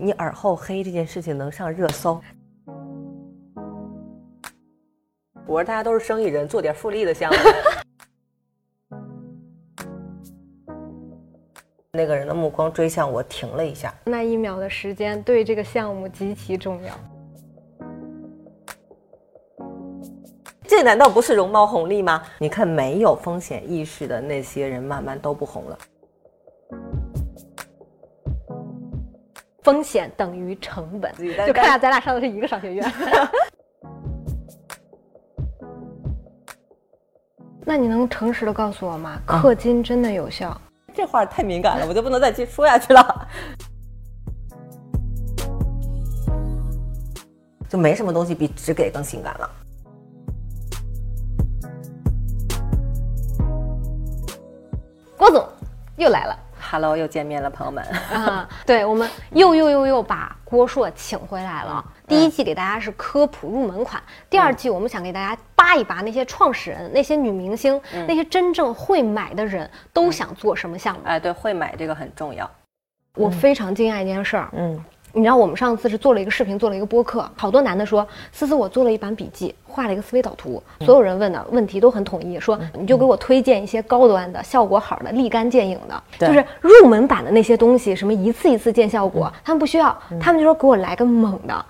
你耳后黑这件事情能上热搜。我说大家都是生意人，做点复利的项目。那个人的目光追向我，停了一下。那一秒的时间对这个项目极其重要。这难道不是容貌红利吗？你看，没有风险意识的那些人，慢慢都不红了。风险等于成本，就看下咱俩上的是一个商学院。那你能诚实的告诉我吗？氪金真的有效？这话太敏感了，我就不能再继续说下去了。就没什么东西比只给更性感了。郭总又来了。Hello，又见面了，朋友们。啊，对，我们又又又又把郭硕请回来了。第一季给大家是科普入门款，第二季我们想给大家扒一扒那些创始人、那些女明星、那些真正会买的人都想做什么项目。哎，对，会买这个很重要。我非常惊讶一件事儿，嗯。你知道我们上次是做了一个视频，做了一个播客，好多男的说，思思我做了一版笔记，画了一个思维导图，所有人问的问题都很统一，说你就给我推荐一些高端的、效果好的、立竿见影的，就是入门版的那些东西，什么一次一次见效果，他们不需要，他们就说给我来个猛的，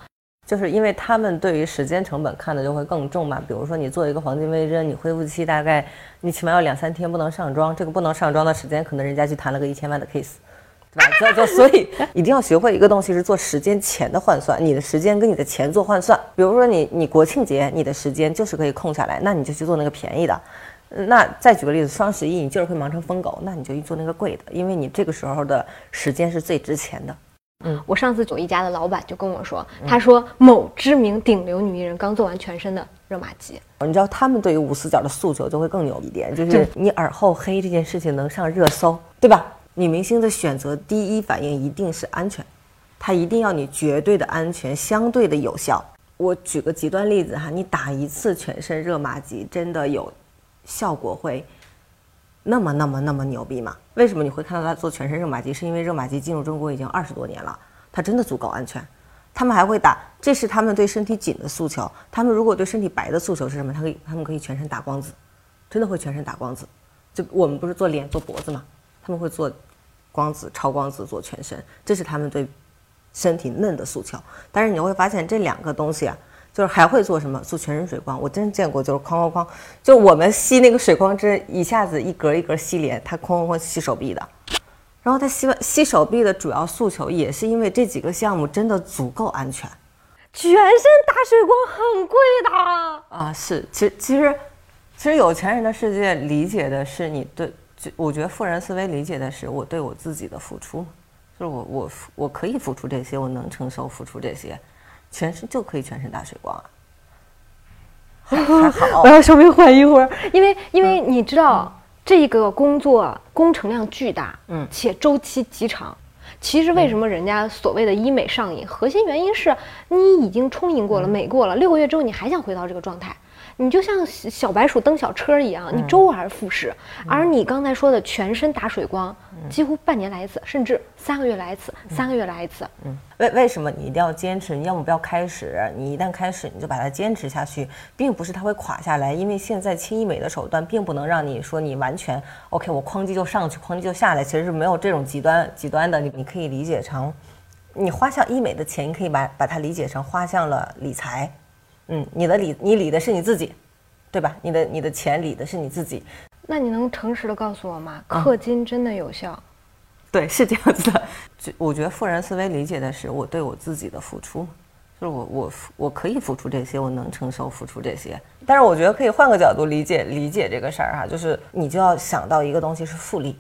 就是因为他们对于时间成本看的就会更重嘛，比如说你做一个黄金微针，你恢复期大概你起码要两三天不能上妆，这个不能上妆的时间，可能人家去谈了个一千万的 case。对吧？就就所以一定要学会一个东西是做时间钱的换算，你的时间跟你的钱做换算。比如说你你国庆节你的时间就是可以空下来，那你就去做那个便宜的。那再举个例子，双十一你就是会忙成疯狗，那你就去做那个贵的，因为你这个时候的时间是最值钱的。嗯，我上次九一家的老板就跟我说，他说某知名顶流女艺人刚做完全身的热玛吉，你知道他们对于无死角的诉求就会更牛一点，就是你耳后黑这件事情能上热搜，对吧？女明星的选择第一反应一定是安全，她一定要你绝对的安全，相对的有效。我举个极端例子哈，你打一次全身热玛吉，真的有效果会那么那么那么牛逼吗？为什么你会看到他做全身热玛吉？是因为热玛吉进入中国已经二十多年了，它真的足够安全。他们还会打，这是他们对身体紧的诉求。他们如果对身体白的诉求是什么？他可以，他们可以全身打光子，真的会全身打光子。就我们不是做脸做脖子吗？他们会做。光子、超光子做全身，这是他们对身体嫩的诉求。但是你会发现这两个东西啊，就是还会做什么？做全身水光。我真见过，就是哐哐哐，就我们吸那个水光针，一下子一格一格吸脸，他哐哐哐吸手臂的。然后他吸完吸手臂的主要诉求，也是因为这几个项目真的足够安全。全身打水光很贵的啊！是，其实其实其实有钱人的世界理解的是你对。就我觉得富人思维理解的是我对我自己的付出，就是我我我可以付出这些，我能承受付出这些，全身就可以全身打水光啊。还好，我要稍微缓一会儿，因为因为你知道这个工作工程量巨大，嗯，且周期极长。其实为什么人家所谓的医美上瘾，核心原因是你已经充盈过了，美过了，六个月之后你还想回到这个状态。你就像小白鼠蹬小车一样，你周而复始。而你刚才说的全身打水光，几乎半年来一次，甚至三个月来一次，三个月来一次。嗯，为为什么你一定要坚持？你要么不要开始，你一旦开始，你就把它坚持下去，并不是它会垮下来。因为现在轻医美的手段并不能让你说你完全 OK，我哐叽就上去，哐叽就下来，其实是没有这种极端极端的。你你可以理解成，你花向医美的钱，你可以把把它理解成花向了理财。嗯，你的理你理的是你自己，对吧？你的你的钱理的是你自己。那你能诚实的告诉我吗？氪金真的有效？对，是这样子的。就我觉得富人思维理解的是我对我自己的付出，就是我我我可以付出这些，我能承受付出这些。但是我觉得可以换个角度理解理解这个事儿哈，就是你就要想到一个东西是复利。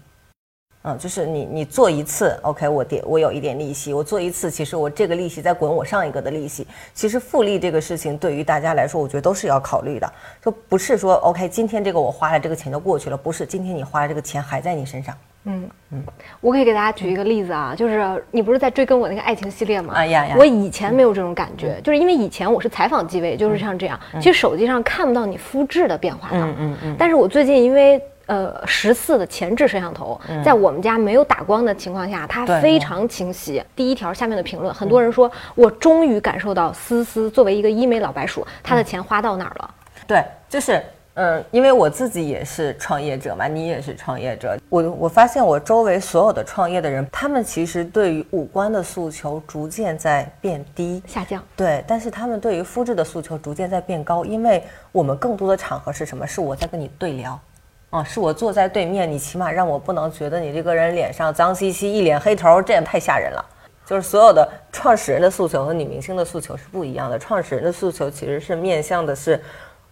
嗯，就是你你做一次，OK，我点我有一点利息，我做一次，其实我这个利息再滚我上一个的利息。其实复利这个事情对于大家来说，我觉得都是要考虑的。就不是说 OK，今天这个我花了这个钱就过去了，不是，今天你花了这个钱还在你身上。嗯嗯，我可以给大家举一个例子啊，就是你不是在追跟我那个爱情系列吗？啊呀呀！我以前没有这种感觉，就是因为以前我是采访机位，就是像这样，其实手机上看不到你肤质的变化的。嗯嗯嗯。但是我最近因为。呃十四的前置摄像头，在我们家没有打光的情况下，它非常清晰。第一条下面的评论，很多人说，我终于感受到思思作为一个医美老白鼠，她的钱花到哪儿了？对，就是嗯，因为我自己也是创业者嘛，你也是创业者，我我发现我周围所有的创业的人，他们其实对于五官的诉求逐渐在变低。下降。对，但是他们对于肤质的诉求逐渐在变高，因为我们更多的场合是什么？是我在跟你对聊，啊，是我坐在对面，你起码让我不能觉得你这个人脸上脏兮兮、一脸黑头，这也太吓人了。就是所有的创始人的诉求和女明星的诉求是不一样的。创始人的诉求其实是面向的是，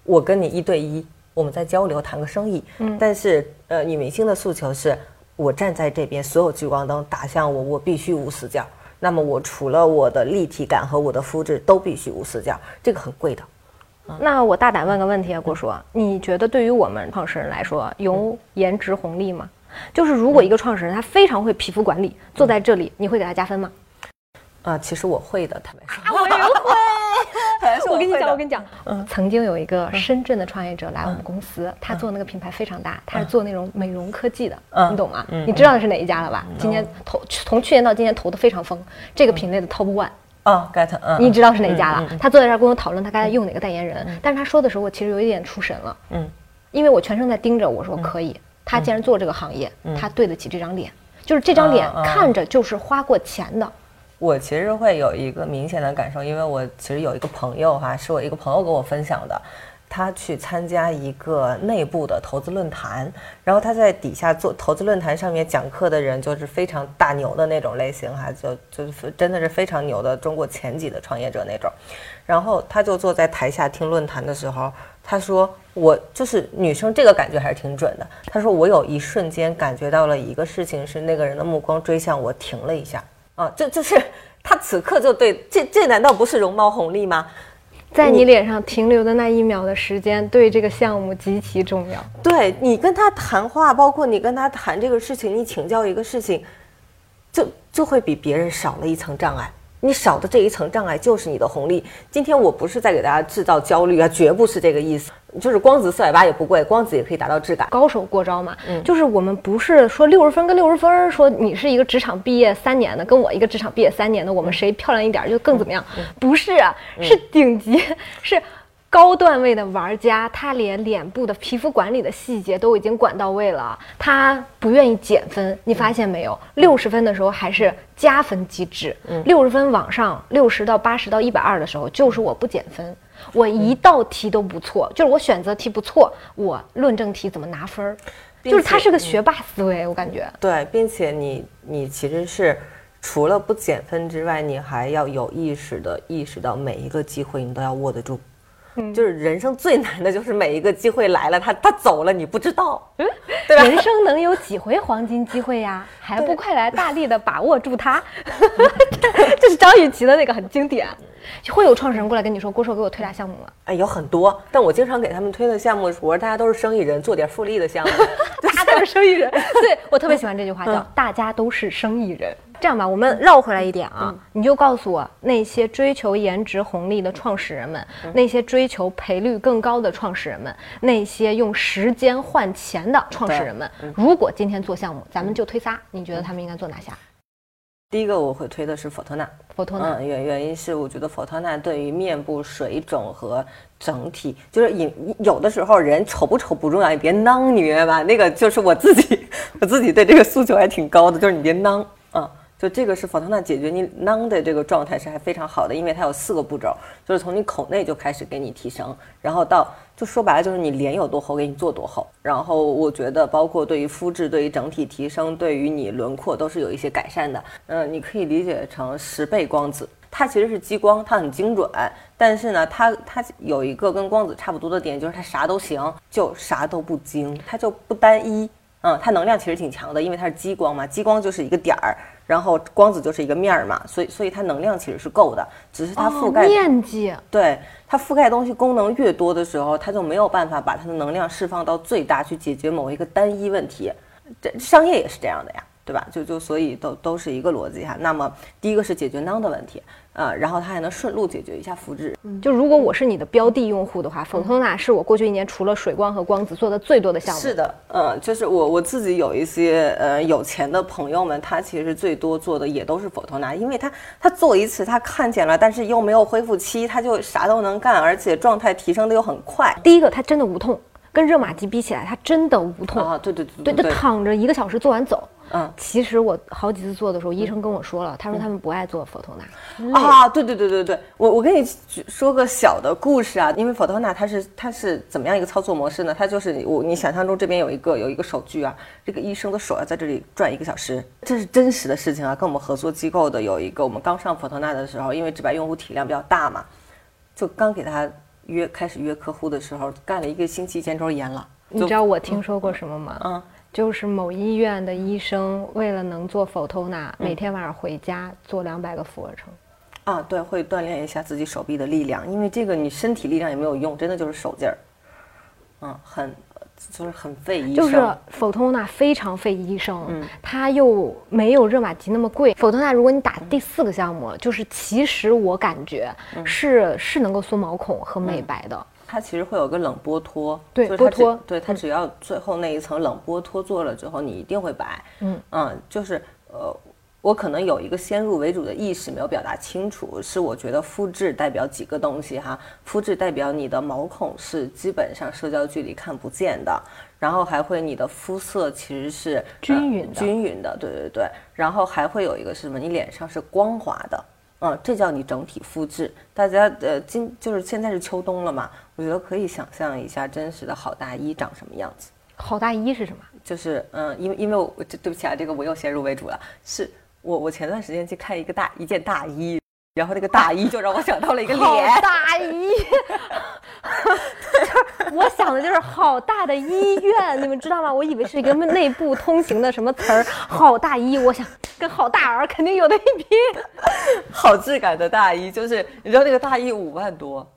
我跟你一对一，我们在交流谈个生意。嗯，但是呃，女明星的诉求是我站在这边，所有聚光灯打向我，我必须无死角。那么我除了我的立体感和我的肤质都必须无死角，这个很贵的。那我大胆问个问题啊，郭叔，你觉得对于我们创始人来说，有颜值红利吗？就是如果一个创始人他非常会皮肤管理，坐在这里，你会给他加分吗？啊，其实我会的，坦白说。我也会。我跟你讲，我跟你讲，曾经有一个深圳的创业者来我们公司，他做那个品牌非常大，他是做那种美容科技的，嗯你懂吗？你知道是哪一家了吧？今年投从去年到今年投的非常疯，这个品类的 top one。啊，get，嗯，你知道是哪家了？他坐在这儿跟我讨论他该用哪个代言人，但是他说的时候，我其实有一点出神了，嗯，因为我全程在盯着，我说可以，他既然做这个行业，他对得起这张脸，就是这张脸看着就是花过钱的，我其实会有一个明显的感受，因为我其实有一个朋友哈，是我一个朋友跟我分享的，他去参加一个内部的投资论坛，然后他在底下做投资论坛上面讲课的人就是非常大牛的那种类型哈，就就是真的是非常牛的中国前几的创业者那种，然后他就坐在台下听论坛的时候，他说我就是女生这个感觉还是挺准的，他说我有一瞬间感觉到了一个事情是那个人的目光追向我停了一下。啊，这就是他此刻就对这这难道不是容貌红利吗？在你脸上停留的那一秒的时间，对这个项目极其重要。对你跟他谈话，包括你跟他谈这个事情，你请教一个事情，就就会比别人少了一层障碍。你少的这一层障碍就是你的红利。今天我不是在给大家制造焦虑啊，绝不是这个意思。就是光子四百八也不贵，光子也可以达到质感。高手过招嘛，就是我们不是说六十分跟六十分，说你是一个职场毕业三年的，跟我一个职场毕业三年的，我们谁漂亮一点儿就更怎么样？不是啊，是顶级，是高段位的玩家，他连脸部的皮肤管理的细节都已经管到位了，他不愿意减分，你发现没有？六十分的时候还是加分机制，六十分往上，六十到八十到一百二的时候，就是我不减分。我一道题都不错，就是我选择题不错，我论证题怎么拿分儿？就是他是个学霸思维，我感觉。对，并且你你其实是除了不减分之外，你还要有意识的意识到每一个机会你都要握得住。就是人生最难的就是每一个机会来了，他他走了你不知道，对吧？人生能有几回黄金机会呀？还不快来大力的把握住它！这是张雨绮的那个很经典。会有创始人过来跟你说：“郭硕，给我推俩项目吗哎，有很多，但我经常给他们推的项目，我说大家都是生意人，做点复利的项目。”大家都是生意人。对我特别喜欢这句话，叫“大家都是生意人”。这样吧，我们绕回来一点啊，你就告诉我那些追求颜值红利的创始人们，那些追求赔率更高的创始人们，那些用时间换钱的创始人们，如果今天做项目，咱们就推仨，你觉得他们应该做哪仨？第一个我会推的是佛特纳，佛托纳，嗯，原原因是我觉得佛特纳对于面部水肿和整体，就是有有的时候人丑不丑不重要，你别囊，你明白吧？那个就是我自己，我自己对这个诉求还挺高的，就是你别囊，嗯。就这个是佛特纳解决你囊的这个状态是还非常好的，因为它有四个步骤，就是从你口内就开始给你提升，然后到就说白了就是你脸有多厚给你做多厚，然后我觉得包括对于肤质、对于整体提升、对于你轮廓都是有一些改善的。嗯、你可以理解成十倍光子，它其实是激光，它很精准，但是呢，它它有一个跟光子差不多的点，就是它啥都行，就啥都不精，它就不单一。嗯，它能量其实挺强的，因为它是激光嘛，激光就是一个点儿，然后光子就是一个面儿嘛，所以所以它能量其实是够的，只是它覆盖、哦面积，对它覆盖东西功能越多的时候，它就没有办法把它的能量释放到最大，去解决某一个单一问题。这商业也是这样的呀，对吧？就就所以都都是一个逻辑哈。那么第一个是解决囊的问题，呃，然后它还能顺路解决一下肤质。就如果我是你的标的用户的话，Photona 是我过去一年除了水光和光子做的最多的项目。是的，呃，就是我我自己有一些呃有钱的朋友们，他其实最多做的也都是 Photona，因为他他做一次他看见了，但是又没有恢复期，他就啥都能干，而且状态提升的又很快。第一个，它真的无痛，跟热玛吉比起来，它真的无痛啊，对对对，对就躺着一个小时做完走。嗯，其实我好几次做的时候，医生跟我说了，他说他们不爱做 Photona 啊，对对对对对，我我跟你说个小的故事啊，因为 Photona 它是它是怎么样一个操作模式呢？它就是我你想象中这边有一个有一个手锯啊，这个医生的手要在这里转一个小时，这是真实的事情啊。跟我们合作机构的有一个，我们刚上 Photona 的时候，因为直白用户体量比较大嘛，就刚给他约开始约客户的时候，干了一个星期肩周炎了。你知道我听说过什么吗？嗯。就是某医院的医生为了能做 Photona，每天晚上回家做两百个俯卧撑。啊，对，会锻炼一下自己手臂的力量，因为这个你身体力量也没有用，真的就是手劲儿。嗯，很就是很费医生。就是 Photona 非常费医生，嗯，它又没有热玛吉那么贵。Photona 如果你打第四个项目，就是其实我感觉是是能够缩毛孔和美白的。它其实会有个冷剥脱，对剥脱，对它只要最后那一层冷剥脱做了之后，你一定会白。嗯嗯，就是呃，我可能有一个先入为主的意识没有表达清楚，是我觉得肤质代表几个东西哈，肤质代表你的毛孔是基本上社交距离看不见的，然后还会你的肤色其实是均匀的，均匀的，对对对，然后还会有一个是什么？你脸上是光滑的。嗯，这叫你整体肤质。大家呃，今就是现在是秋冬了嘛，我觉得可以想象一下真实的好大衣长什么样子。好大衣是什么？就是嗯，因为因为我这对不起啊，这个我又先入为主了。是我我前段时间去看一个大一件大衣，然后那个大衣就让我想到了一个 脸。大衣。我想的就是好大的医院，你们知道吗？我以为是一个内部通行的什么词儿，好大衣。我想跟好大儿肯定有的一拼。好质感的大衣，就是你知道那个大衣五万多。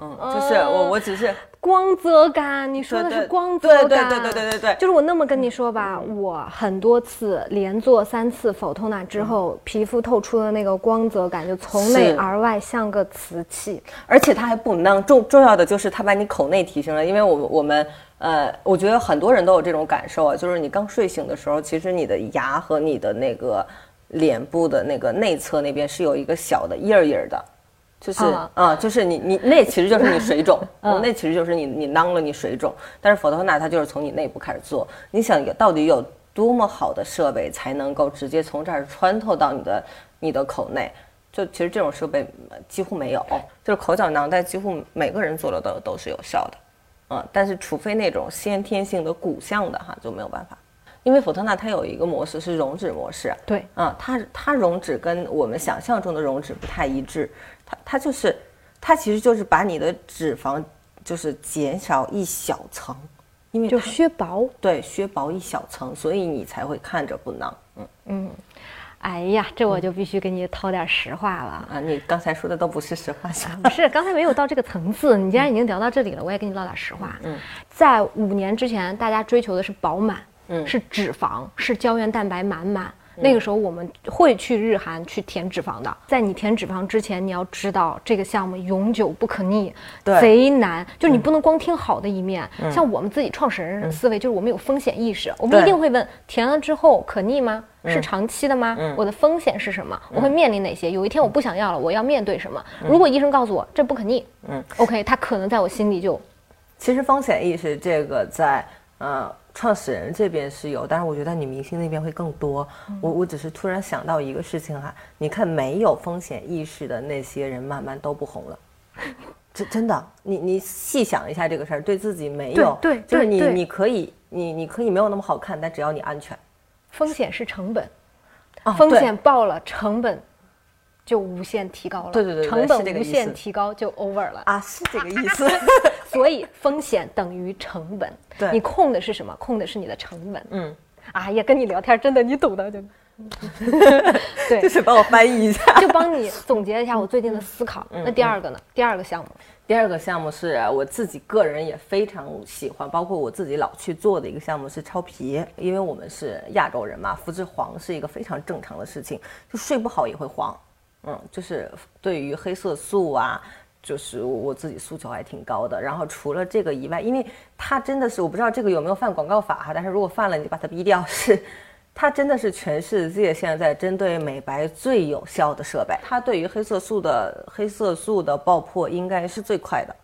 嗯，就是我，我只是光泽感。你说的是光泽感，对对对对对对对。就是我那么跟你说吧，我很多次连做三次 Photona 之后，皮肤透出的那个光泽感，就从内而外像个瓷器，而且它还不囊。重重要的就是它把你口内提升了，因为我我们呃，我觉得很多人都有这种感受啊，就是你刚睡醒的时候，其实你的牙和你的那个脸部的那个内侧那边是有一个小的印儿印儿的。就是啊，就是你你那其实就是你水肿，那其实就是你你囊了你水肿。但是 Photona 它就是从你内部开始做，你想到底有多么好的设备才能够直接从这儿穿透到你的你的口内？就其实这种设备几乎没有，就是口角囊袋几乎每个人做了都都是有效的，嗯，但是除非那种先天性的骨相的哈就没有办法。因为 Photona 它有一个模式是溶脂模式，对，啊，它它溶脂跟我们想象中的溶脂不太一致，它它就是，它其实就是把你的脂肪就是减少一小层，因为就削薄，对，削薄一小层，所以你才会看着不囊，嗯。嗯，哎呀，这我就必须给你掏点实话了啊，你刚才说的都不是实话，不是，刚才没有到这个层次，你既然已经聊到这里了，我也跟你唠点实话，嗯，在五年之前，大家追求的是饱满。嗯。是脂肪，是胶原蛋白满满。那个时候我们会去日韩去填脂肪的。在你填脂肪之前，你要知道这个项目永久不可逆，贼难。就你不能光听好的一面。像我们自己创始人思维，就是我们有风险意识，我们一定会问：填了之后可逆吗？是长期的吗？我的风险是什么？我会面临哪些？有一天我不想要了，我要面对什么？如果医生告诉我这不可逆，嗯，OK，他可能在我心里就，其实风险意识这个在，呃。创始人这边是有，但是我觉得女明星那边会更多。我我只是突然想到一个事情哈，你看没有风险意识的那些人，慢慢都不红了。真真的，你你细想一下这个事儿，对自己没有，对，就是你你可以你你可以没有那么好看，但只要你安全。风险是成本，风险爆了，成本就无限提高了。对对对，成本无限提高就 over 了啊，是这个意思。所以风险等于成本，对你控的是什么？控的是你的成本。嗯，哎呀，跟你聊天真的，你懂的就。对，就是帮我翻译一下。就帮你总结一下我最近的思考。那第二个呢？第二个项目，第二个项目是我自己个人也非常喜欢，包括我自己老去做的一个项目是超皮，因为我们是亚洲人嘛，肤质黄是一个非常正常的事情，就睡不好也会黄。嗯，就是对于黑色素啊，就是我自己诉求还挺高的。然后除了这个以外，因为它真的是我不知道这个有没有犯广告法哈，但是如果犯了，你就把它逼掉是。它真的是全世界现在针对美白最有效的设备。它对于黑色素的黑色素的爆破应该是最快的。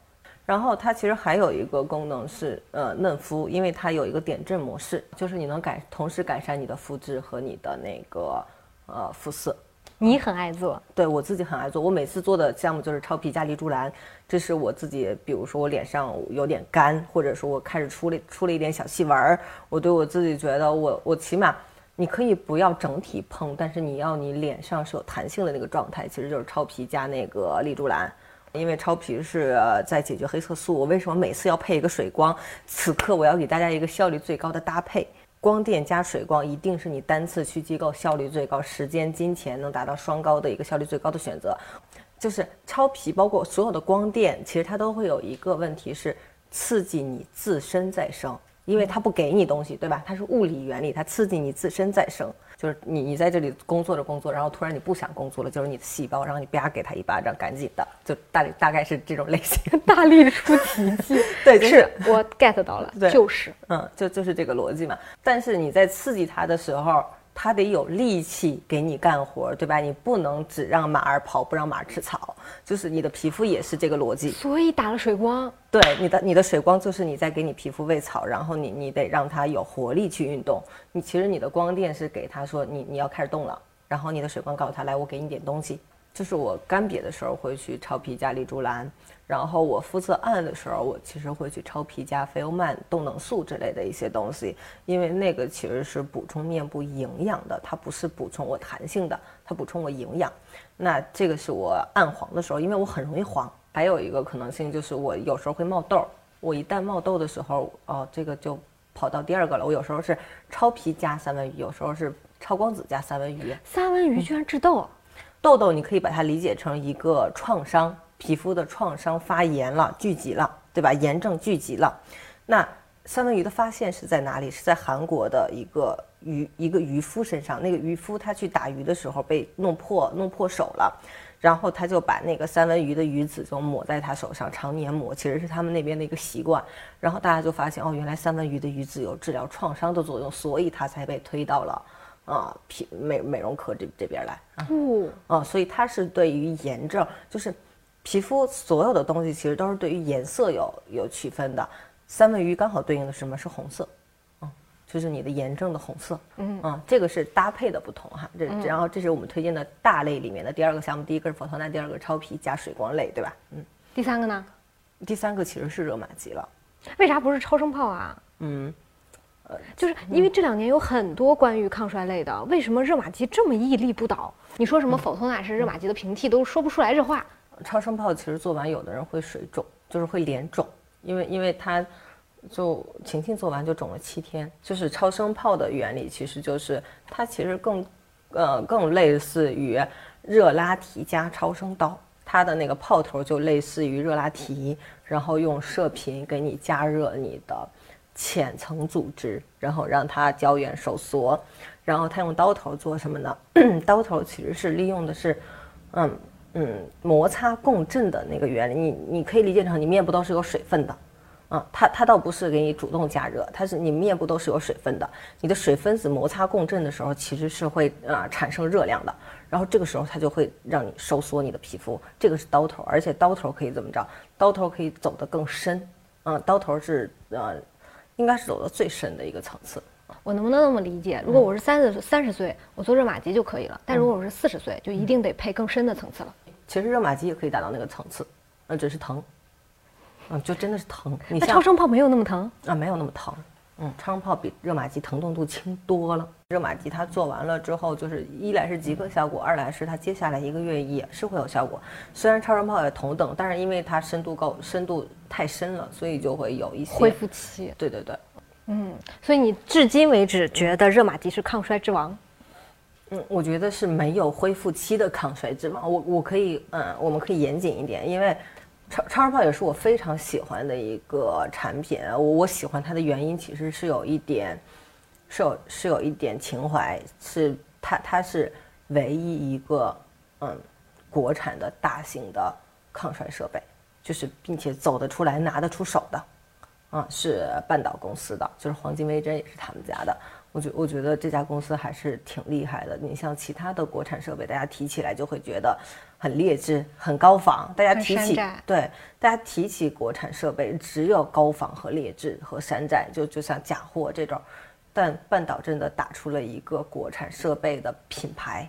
然后它其实还有一个功能是呃嫩肤，因为它有一个点阵模式，就是你能改同时改善你的肤质和你的那个呃肤色。你很爱做，对我自己很爱做。我每次做的项目就是超皮加丽珠兰，这是我自己，比如说我脸上有点干，或者说我开始出了出了一点小细纹儿，我对我自己觉得我我起码。你可以不要整体碰，但是你要你脸上是有弹性的那个状态，其实就是超皮加那个丽珠兰，因为超皮是在解决黑色素。我为什么每次要配一个水光？此刻我要给大家一个效率最高的搭配，光电加水光一定是你单次去机构效率最高、时间、金钱能达到双高的一个效率最高的选择。就是超皮，包括所有的光电，其实它都会有一个问题是刺激你自身再生。因为它不给你东西，对吧？它是物理原理，它刺激你自身再生。就是你，你在这里工作着工作，然后突然你不想工作了，就是你的细胞，然后你啪给他一巴掌，赶紧的，就大大概是这种类型。大力出奇迹，对，就是我 get 到了，就是，嗯，就就是这个逻辑嘛。但是你在刺激他的时候。他得有力气给你干活，对吧？你不能只让马儿跑，不让马儿吃草。就是你的皮肤也是这个逻辑。所以打了水光，对你的你的水光就是你在给你皮肤喂草，然后你你得让它有活力去运动。你其实你的光电是给他说你你要开始动了，然后你的水光告诉他来我给你点东西。就是我干瘪的时候会去超皮加丽珠兰，然后我肤色暗的时候，我其实会去超皮加菲欧曼动能素之类的一些东西，因为那个其实是补充面部营养的，它不是补充我弹性的，它补充我营养。那这个是我暗黄的时候，因为我很容易黄。还有一个可能性就是我有时候会冒痘，我一旦冒痘的时候，哦，这个就跑到第二个了。我有时候是超皮加三文鱼，有时候是超光子加三文鱼。三文鱼居然治痘？痘痘，你可以把它理解成一个创伤，皮肤的创伤发炎了，聚集了，对吧？炎症聚集了。那三文鱼的发现是在哪里？是在韩国的一个渔一个渔夫身上。那个渔夫他去打鱼的时候被弄破弄破手了，然后他就把那个三文鱼的鱼籽就抹在他手上，常年抹，其实是他们那边的一个习惯。然后大家就发现，哦，原来三文鱼的鱼籽有治疗创伤的作用，所以他才被推到了。啊，皮美美容科这这边来啊，哦，所以它是对于炎症，就是皮肤所有的东西，其实都是对于颜色有有区分的。三文鱼刚好对应的是什么？是红色，嗯，就是你的炎症的红色，嗯啊，这个是搭配的不同哈。这然后这是我们推荐的大类里面的第二个项目，第一个是佛头纳，第二个超皮加水光类，对吧？嗯，第三个呢？第三个其实是热玛吉了，为啥不是超声炮啊？嗯。呃，就是因为这两年有很多关于抗衰类的，为什么热玛吉这么屹立不倒？你说什么否托纳是热玛吉的平替，都说不出来这话。超声炮其实做完，有的人会水肿，就是会脸肿，因为因为它就晴晴做完就肿了七天。就是超声炮的原理，其实就是它其实更呃更类似于热拉提加超声刀，它的那个炮头就类似于热拉提，然后用射频给你加热你的。浅层组织，然后让它胶原收缩，然后它用刀头做什么呢？刀头其实是利用的是，嗯嗯，摩擦共振的那个原理。你你可以理解成你面部都是有水分的，啊，它它倒不是给你主动加热，它是你面部都是有水分的。你的水分子摩擦共振的时候，其实是会啊产生热量的，然后这个时候它就会让你收缩你的皮肤。这个是刀头，而且刀头可以怎么着？刀头可以走得更深，嗯，刀头是呃。应该是走到最深的一个层次。我能不能那么理解？如果我是三十三十岁，我做热玛吉就可以了；但如果我是四十岁，就一定得配更深的层次了。其实热玛吉也可以达到那个层次，那只是疼，嗯，就真的是疼。那超声炮没有那么疼啊，没有那么疼。嗯，超声炮比热玛吉疼痛度轻多了。热玛吉它做完了之后，就是一来是即刻效果，二来是它接下来一个月也是会有效果。虽然超声炮也同等，但是因为它深度高，深度太深了，所以就会有一些恢复期。对对对。嗯，所以你至今为止觉得热玛吉是抗衰之王？嗯，我觉得是没有恢复期的抗衰脂嘛。我我可以，嗯，我们可以严谨一点，因为超超声炮也是我非常喜欢的一个产品。我我喜欢它的原因其实是有一点，是有是有一点情怀，是它它是唯一一个嗯国产的大型的抗衰设备，就是并且走得出来拿得出手的，啊，是半岛公司的，就是黄金微针也是他们家的。我觉我觉得这家公司还是挺厉害的。你像其他的国产设备，大家提起来就会觉得很劣质、很高仿。大家提起对大家提起国产设备，只有高仿和劣质和山寨，就就像假货这种。但半岛真的打出了一个国产设备的品牌。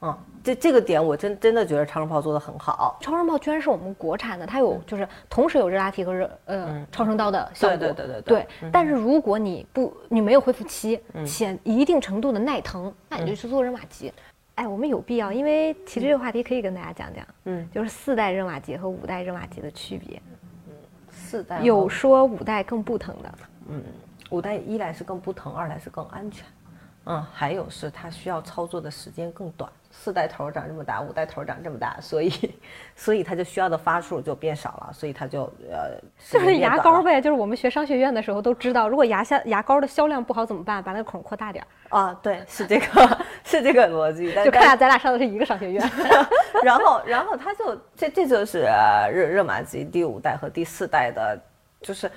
嗯，这这个点我真真的觉得超声炮做的很好。超声炮居然是我们国产的，它有就是同时有热拉提和热呃超声刀的效果。对对对对对。但是如果你不你没有恢复期且一定程度的耐疼，那你就去做热玛吉。哎，我们有必要，因为其实这个话题可以跟大家讲讲。嗯，就是四代热玛吉和五代热玛吉的区别。嗯，四代有说五代更不疼的。嗯，五代一来是更不疼，二来是更安全。嗯，还有是它需要操作的时间更短。四代头长这么大，五代头长这么大，所以，所以它就需要的发数就变少了，所以它就呃，就是牙膏呗，就是我们学商学院的时候都知道，如果牙下牙膏的销量不好怎么办？把那个孔扩大点儿啊，对，是这个，是这个逻辑。就看下咱俩上的是一个商学院，然后，然后它就这这就是热热玛吉第五代和第四代的，就是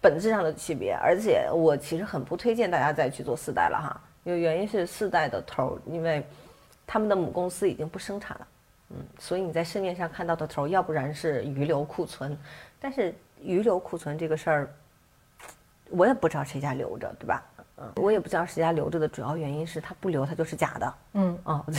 本质上的区别。而且我其实很不推荐大家再去做四代了哈，因为原因是四代的头，因为。他们的母公司已经不生产了，嗯，所以你在市面上看到的头，要不然是余留库存，但是余留库存这个事儿，我也不知道谁家留着，对吧？嗯，我也不知道谁家留着的主要原因是他不留，他就是假的。嗯，哦，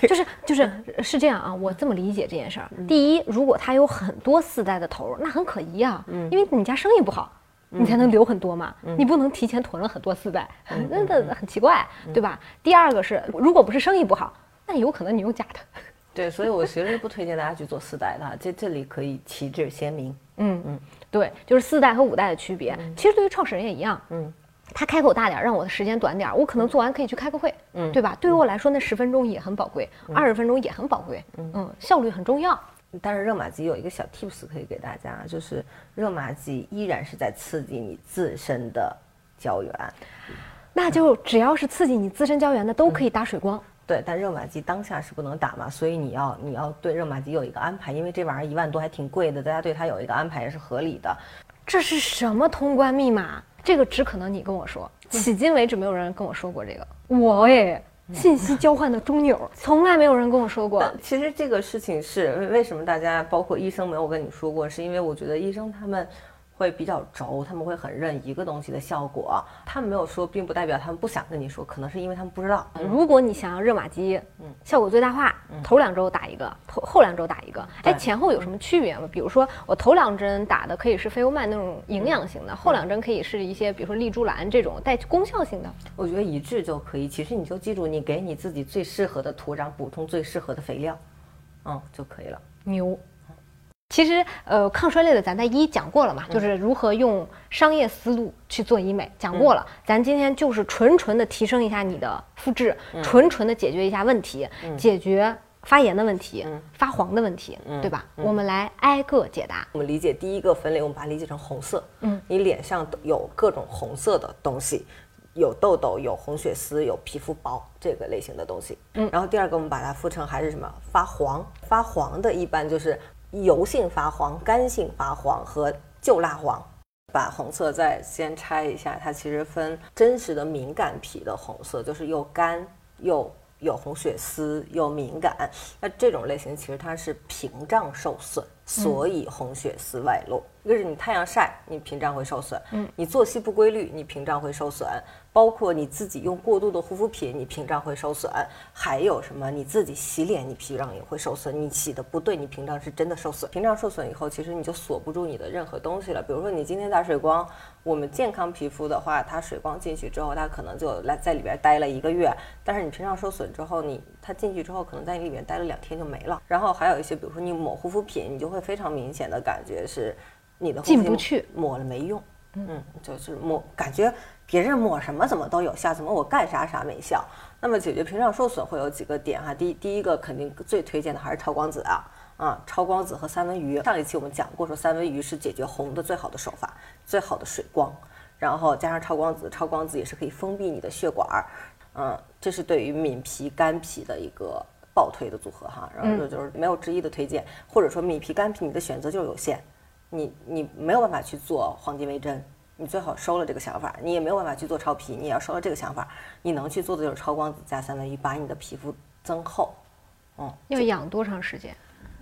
就是就是是这样啊，我这么理解这件事儿。第一，如果他有很多四代的头，那很可疑啊，嗯，因为你家生意不好。你才能留很多嘛，你不能提前囤了很多四代，那那很奇怪，对吧？第二个是，如果不是生意不好，那有可能你用假的。对，所以我其实不推荐大家去做四代的，这这里可以旗帜鲜明。嗯嗯，对，就是四代和五代的区别。其实对于创始人也一样，嗯，他开口大点，让我的时间短点，我可能做完可以去开个会，嗯，对吧？对于我来说，那十分钟也很宝贵，二十分钟也很宝贵，嗯，效率很重要。但是热玛吉有一个小 tips 可以给大家，就是热玛吉依然是在刺激你自身的胶原，那就只要是刺激你自身胶原的都可以打水光。对，但热玛吉当下是不能打嘛，所以你要你要对热玛吉有一个安排，因为这玩意儿一万多还挺贵的，大家对它有一个安排也是合理的。这是什么通关密码？这个只可能你跟我说，迄今为止没有人跟我说过这个。我诶。信息交换的枢纽，从来没有人跟我说过。其实这个事情是为什么大家，包括医生没有跟你说过，是因为我觉得医生他们。会比较轴，他们会很认一个东西的效果。他们没有说，并不代表他们不想跟你说，可能是因为他们不知道。如果你想要热玛吉，嗯，效果最大化，头两周打一个，头后两周打一个。哎，前后有什么区别吗？比如说，我头两针打的可以是菲欧曼那种营养型的，后两针可以是一些，比如说丽珠兰这种带功效性的。我觉得一致就可以。其实你就记住，你给你自己最适合的土壤补充最适合的肥料，嗯，就可以了。牛。其实，呃，抗衰类的咱在一讲过了嘛，就是如何用商业思路去做医美，讲过了。咱今天就是纯纯的提升一下你的肤质，纯纯的解决一下问题，解决发炎的问题、发黄的问题，对吧？我们来挨个解答。我们理解第一个分类，我们把它理解成红色。嗯，你脸上有各种红色的东西，有痘痘、有红血丝、有皮肤薄这个类型的东西。嗯，然后第二个我们把它分成还是什么？发黄，发黄的一般就是。油性发黄、干性发黄和旧蜡黄，把红色再先拆一下，它其实分真实的敏感皮的红色，就是又干又有红血丝又敏感。那这种类型其实它是屏障受损，所以红血丝外露。一个是你太阳晒，你屏障会受损；嗯，你作息不规律，你屏障会受损。包括你自己用过度的护肤品，你屏障会受损；还有什么你自己洗脸，你屏障也会受损。你洗的不对，你屏障是真的受损。屏障受损以后，其实你就锁不住你的任何东西了。比如说你今天打水光，我们健康皮肤的话，它水光进去之后，它可能就来在里边待了一个月。但是你屏障受损之后，你它进去之后，可能在你里面待了两天就没了。然后还有一些，比如说你抹护肤品，你就会非常明显的感觉是你的进不去，抹了没用。嗯，就是抹，感觉别人抹什么怎么都有效，怎么我干啥啥没效？那么解决屏障受损会有几个点哈，第第一个肯定最推荐的还是超光子啊，啊，超光子和三文鱼。上一期我们讲过，说三文鱼是解决红的最好的手法，最好的水光，然后加上超光子，超光子也是可以封闭你的血管儿，嗯，这是对于敏皮干皮的一个爆推的组合哈，然后就就是没有之一的推荐，或者说米皮干皮你的选择就是有限，你你没有办法去做黄金微针。你最好收了这个想法，你也没有办法去做超皮，你也要收了这个想法。你能去做的就是超光子加三文鱼，把你的皮肤增厚。嗯，要养多长时间？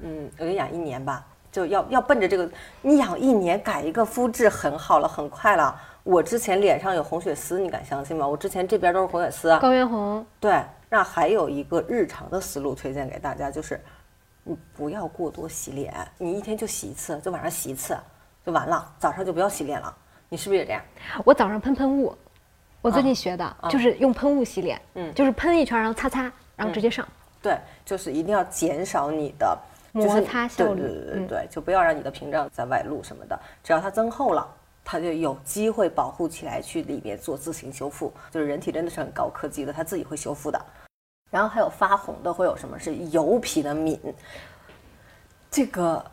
嗯，我觉得养一年吧，就要要奔着这个，你养一年改一个肤质很好了，很快了。我之前脸上有红血丝，你敢相信吗？我之前这边都是红血丝，高原红。对，那还有一个日常的思路推荐给大家，就是你不要过多洗脸，你一天就洗一次，就晚上洗一次就完了，早上就不要洗脸了。你是不是也这样？我早上喷喷雾，我最近学的就是用喷雾洗脸，嗯，就是喷一圈，然后擦擦，然后直接上。对，就是一定要减少你的摩擦效率，对对对对，就不要让你的屏障在外露什么的。只要它增厚了，它就有机会保护起来，去里面做自行修复。就是人体真的是很高科技的，它自己会修复的。然后还有发红的会有什么？是油皮的敏，这个。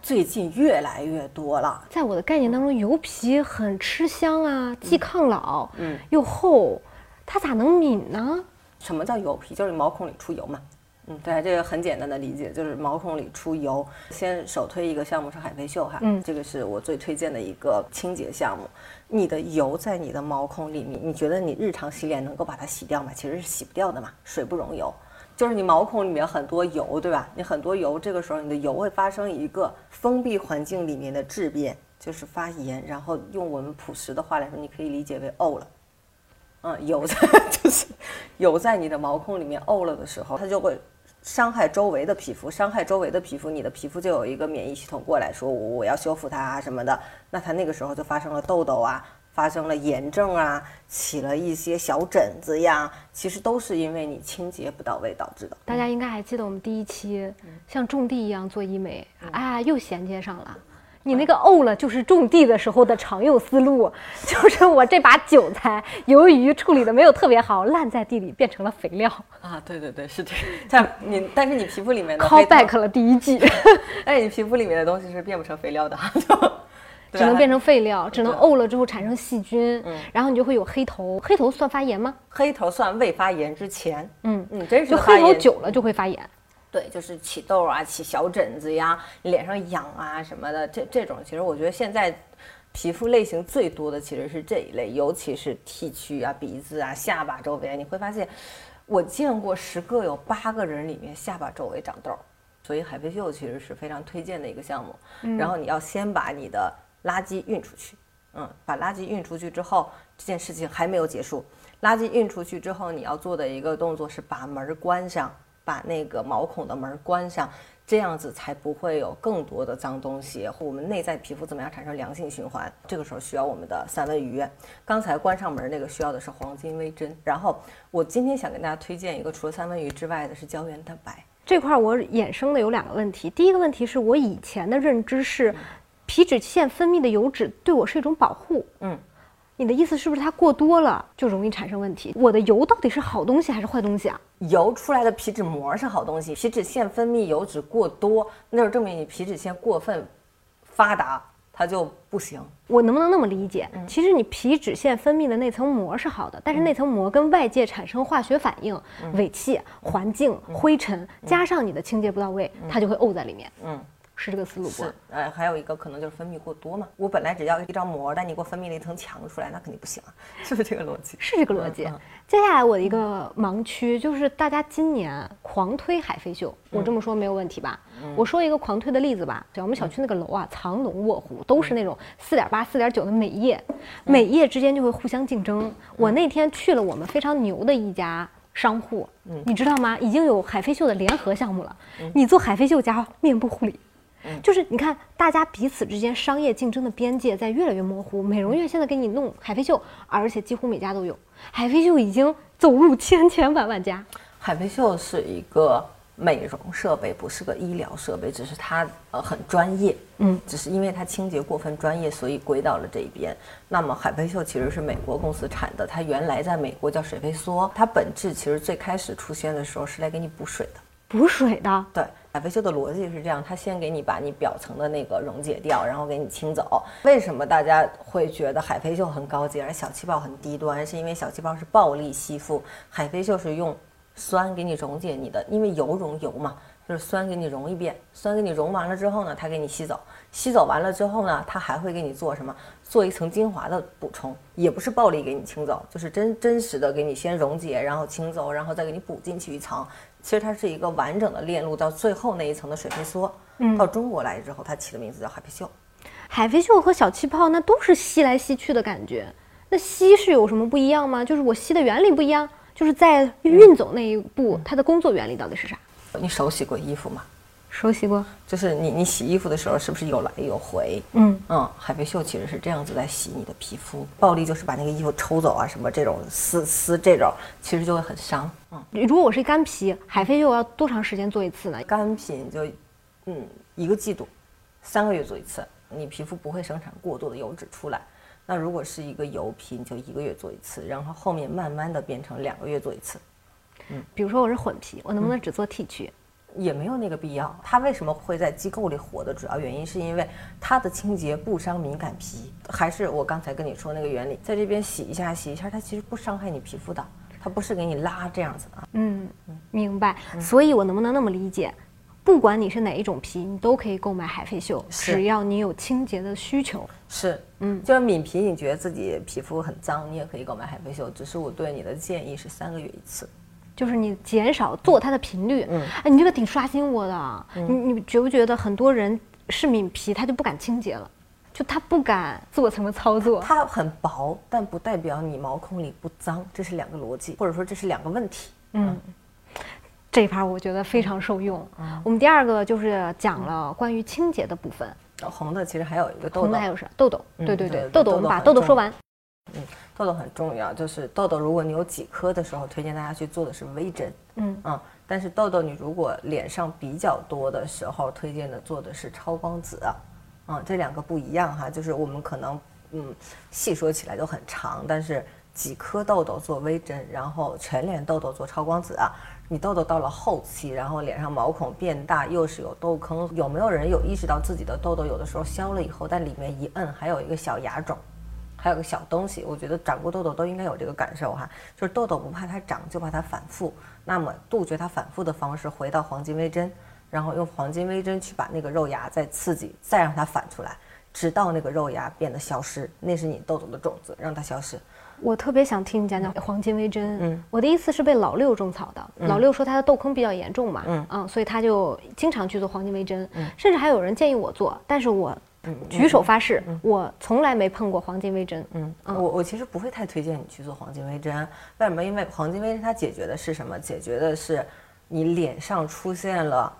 最近越来越多了，在我的概念当中，油皮很吃香啊，既抗老，嗯，又厚，它咋能敏呢？什么叫油皮？就是毛孔里出油嘛。嗯，对，这个很简单的理解，就是毛孔里出油。先首推一个项目是海飞秀哈，嗯，这个是我最推荐的一个清洁项目。你的油在你的毛孔里面，你觉得你日常洗脸能够把它洗掉吗？其实是洗不掉的嘛，水不溶油。就是你毛孔里面很多油，对吧？你很多油，这个时候你的油会发生一个封闭环境里面的质变，就是发炎。然后用我们朴实的话来说，你可以理解为沤了。嗯，油在 就是油在你的毛孔里面沤了的时候，它就会伤害周围的皮肤，伤害周围的皮肤，你的皮肤就有一个免疫系统过来说，我我要修复它啊什么的。那它那个时候就发生了痘痘啊。发生了炎症啊，起了一些小疹子呀，其实都是因为你清洁不到位导致的。大家应该还记得我们第一期像种地一样做医美，啊，又衔接上了。你那个沤了就是种地的时候的常用思路，就是我这把韭菜由于处理的没有特别好，烂在地里变成了肥料啊。对对对，是这样。但你，但是你皮肤里面的 call back 了第一季，哎，你皮肤里面的东西是变不成肥料的。只能变成废料，只能沤了之后产生细菌，嗯，然后你就会有黑头。黑头算发炎吗？黑头算未发炎之前，嗯嗯，真是就黑头久了就会发炎。对，就是起痘啊，起小疹子呀，脸上痒啊什么的，这这种其实我觉得现在皮肤类型最多的其实是这一类，尤其是 T 区啊、鼻子啊、下巴周围，你会发现，我见过十个有八个人里面下巴周围长痘，所以海飞秀其实是非常推荐的一个项目。然后你要先把你的。垃圾运出去，嗯，把垃圾运出去之后，这件事情还没有结束。垃圾运出去之后，你要做的一个动作是把门关上，把那个毛孔的门关上，这样子才不会有更多的脏东西和我们内在皮肤怎么样产生良性循环。这个时候需要我们的三文鱼。刚才关上门那个需要的是黄金微针。然后我今天想跟大家推荐一个除了三文鱼之外的是胶原蛋白这块，我衍生的有两个问题。第一个问题是我以前的认知是。皮脂腺分泌的油脂对我是一种保护。嗯，你的意思是不是它过多了就容易产生问题？我的油到底是好东西还是坏东西啊？油出来的皮脂膜是好东西，皮脂腺分泌油脂过多，那就证明你皮脂腺过分发达，它就不行。我能不能那么理解？其实你皮脂腺分泌的那层膜是好的，但是那层膜跟外界产生化学反应，尾气、环境、灰尘，加上你的清洁不到位，它就会沤在里面。嗯。是这个思路不？是，呃，还有一个可能就是分泌过多嘛。我本来只要一张膜，但你给我分泌了一层墙出来，那肯定不行啊，是不是这个逻辑？是这个逻辑。接下来我的一个盲区就是大家今年狂推海飞秀，我这么说没有问题吧？我说一个狂推的例子吧，就我们小区那个楼啊，藏龙卧虎，都是那种四点八、四点九的美业，美业之间就会互相竞争。我那天去了我们非常牛的一家商户，你知道吗？已经有海飞秀的联合项目了，你做海飞秀加面部护理。就是你看，大家彼此之间商业竞争的边界在越来越模糊。美容院现在给你弄海飞秀，而且几乎每家都有。海飞秀已经走入千千万万家。海飞秀是一个美容设备，不是个医疗设备，只是它呃很专业，嗯，只是因为它清洁过分专业，所以归到了这一边。那么海飞秀其实是美国公司产的，它原来在美国叫水飞梭，它本质其实最开始出现的时候是来给你补水的，补水的。对，海飞秀的逻辑是这样，它先给你把你表层的那个溶解掉，然后给你清走。为什么大家会觉得海飞秀很高级，而小气泡很低端？是因为小气泡是暴力吸附，海飞秀是用。酸给你溶解你的，因为油溶油嘛，就是酸给你溶一遍，酸给你溶完了之后呢，它给你吸走，吸走完了之后呢，它还会给你做什么？做一层精华的补充，也不是暴力给你清走，就是真真实的给你先溶解，然后清走，然后再给你补进去一层。其实它是一个完整的链路，到最后那一层的水飞梭，嗯到中国来之后，它起的名字叫海飞秀。海飞秀和小气泡那都是吸来吸去的感觉，那吸是有什么不一样吗？就是我吸的原理不一样。就是在运走那一步，它的工作原理到底是啥？你手洗过衣服吗？手洗过，就是你你洗衣服的时候是不是有来有回？嗯嗯，海飞秀其实是这样子在洗你的皮肤，暴力就是把那个衣服抽走啊，什么这种撕撕这种，其实就会很伤。嗯，如果我是干皮，海飞秀要多长时间做一次呢？干皮就，嗯，一个季度，三个月做一次，你皮肤不会生产过多的油脂出来。那如果是一个油皮，你就一个月做一次，然后后面慢慢的变成两个月做一次。嗯，比如说我是混皮，我能不能只做 T 区？也没有那个必要。它为什么会在机构里火的主要原因，是因为它的清洁不伤敏感皮。还是我刚才跟你说那个原理，在这边洗一下洗一下，它其实不伤害你皮肤的，它不是给你拉这样子的。嗯，明白。所以我能不能那么理解？不管你是哪一种皮，你都可以购买海飞秀，只要你有清洁的需求。是，嗯，就是敏皮，你觉得自己皮肤很脏，你也可以购买海飞秀。只是我对你的建议是三个月一次，就是你减少做它的频率。嗯，哎，你这个挺刷新我的。你你觉不觉得很多人是敏皮，他就不敢清洁了，就他不敢做什么操作。它很薄，但不代表你毛孔里不脏，这是两个逻辑，或者说这是两个问题。嗯。这一盘我觉得非常受用。我们第二个就是讲了关于清洁的部分。红的其实还有一个痘痘。红的还有啥？痘痘。对对对，痘痘我们把痘痘说完。嗯，痘痘很重要，就是痘痘，如果你有几颗的时候，推荐大家去做的是微针。嗯嗯，但是痘痘你如果脸上比较多的时候，推荐的做的是超光子。嗯，这两个不一样哈，就是我们可能嗯细说起来都很长，但是几颗痘痘做微针，然后全脸痘痘做超光子啊。你痘痘到了后期，然后脸上毛孔变大，又是有痘坑，有没有人有意识到自己的痘痘有的时候消了以后，但里面一摁还有一个小芽肿，还有个小东西？我觉得长过痘痘都应该有这个感受哈，就是痘痘不怕它长，就怕它反复。那么杜绝它反复的方式，回到黄金微针，然后用黄金微针去把那个肉芽再刺激，再让它反出来，直到那个肉芽变得消失，那是你痘痘的种子，让它消失。我特别想听你讲讲黄金微针。嗯，我的意思是被老六种草的。老六说他的痘坑比较严重嘛，嗯嗯，所以他就经常去做黄金微针。嗯，甚至还有人建议我做，但是我举手发誓，我从来没碰过黄金微针。嗯，我我其实不会太推荐你去做黄金微针。为什么？因为黄金微针它解决的是什么？解决的是你脸上出现了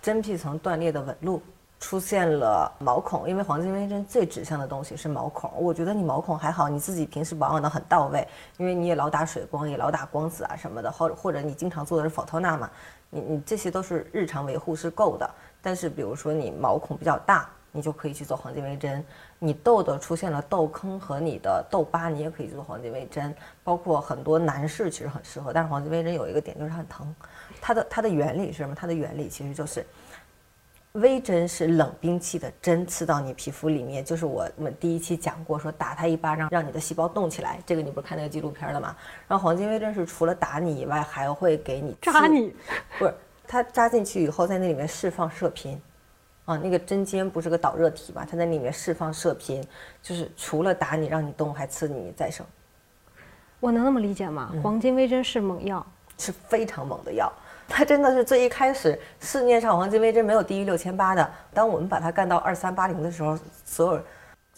真皮层断裂的纹路。出现了毛孔，因为黄金微针最指向的东西是毛孔。我觉得你毛孔还好，你自己平时保养的很到位，因为你也老打水光，也老打光子啊什么的，或或者你经常做的是否透纳嘛，你你这些都是日常维护是够的。但是比如说你毛孔比较大，你就可以去做黄金微针。你痘痘出现了痘坑和你的痘疤，你也可以去做黄金微针。包括很多男士其实很适合，但是黄金微针有一个点就是它很疼。它的它的原理是什么？它的原理其实就是。微针是冷兵器的针刺到你皮肤里面，就是我们第一期讲过，说打它一巴掌，让你的细胞动起来。这个你不是看那个纪录片了吗？然后黄金微针是除了打你以外，还会给你扎你，不是它扎进去以后，在那里面释放射频，啊，那个针尖不是个导热体嘛，它在里面释放射频，就是除了打你让你动，还刺你再生。我能那么理解吗？黄金微针是猛药，是非常猛的药。它真的是最一开始市面上黄金微针没有低于六千八的，当我们把它干到二三八零的时候，所有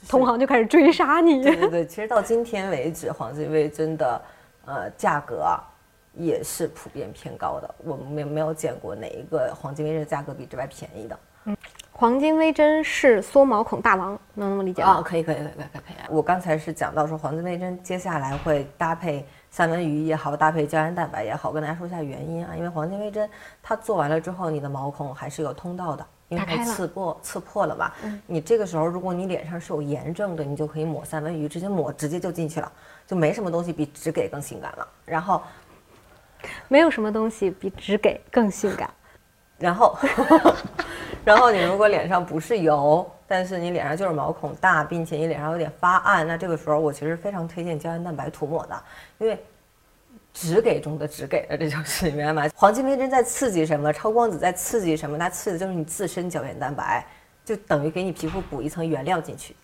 同行就开始追杀你。对对对，其实到今天为止，黄金微针的呃价格啊也是普遍偏高的，我们没没有见过哪一个黄金微针价格比之外便宜的。嗯，黄金微针是缩毛孔大王，能那么理解吗？啊，可以可以可以可以可以。我刚才是讲到说黄金微针接下来会搭配三文鱼也好，搭配胶原蛋白也好，跟大家说一下原因啊。因为黄金微针它做完了之后，你的毛孔还是有通道的，因为它刺破刺破了嘛。你这个时候，如果你脸上是有炎症的，你就可以抹三文鱼，直接抹，直接就进去了，就没什么东西比直给更性感了。然后，没有什么东西比直给更性感。然后，然后你如果脸上不是油，但是你脸上就是毛孔大，并且你脸上有点发暗，那这个时候我其实非常推荐胶原蛋白涂抹的，因为只给中的只给的这就是你明白吗？黄金微针在刺激什么？超光子在刺激什么？它刺激的就是你自身胶原蛋白，就等于给你皮肤补一层原料进去。